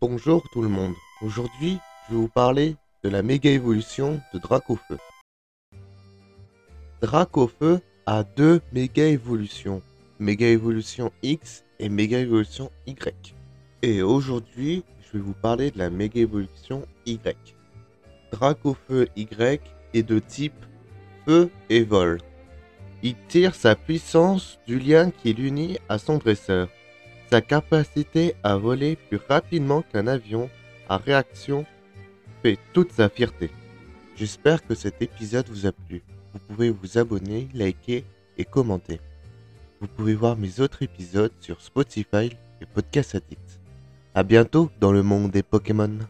Bonjour tout le monde. Aujourd'hui, je vais vous parler de la méga évolution de Dracofeu. Dracofeu a deux méga évolutions, méga évolution X et méga évolution Y. Et aujourd'hui, je vais vous parler de la méga évolution Y. Dracofeu Y est de type feu et vol. Il tire sa puissance du lien qui l'unit à son dresseur. Sa capacité à voler plus rapidement qu'un avion à réaction fait toute sa fierté. J'espère que cet épisode vous a plu. Vous pouvez vous abonner, liker et commenter. Vous pouvez voir mes autres épisodes sur Spotify et Podcast Addict. A bientôt dans le monde des Pokémon.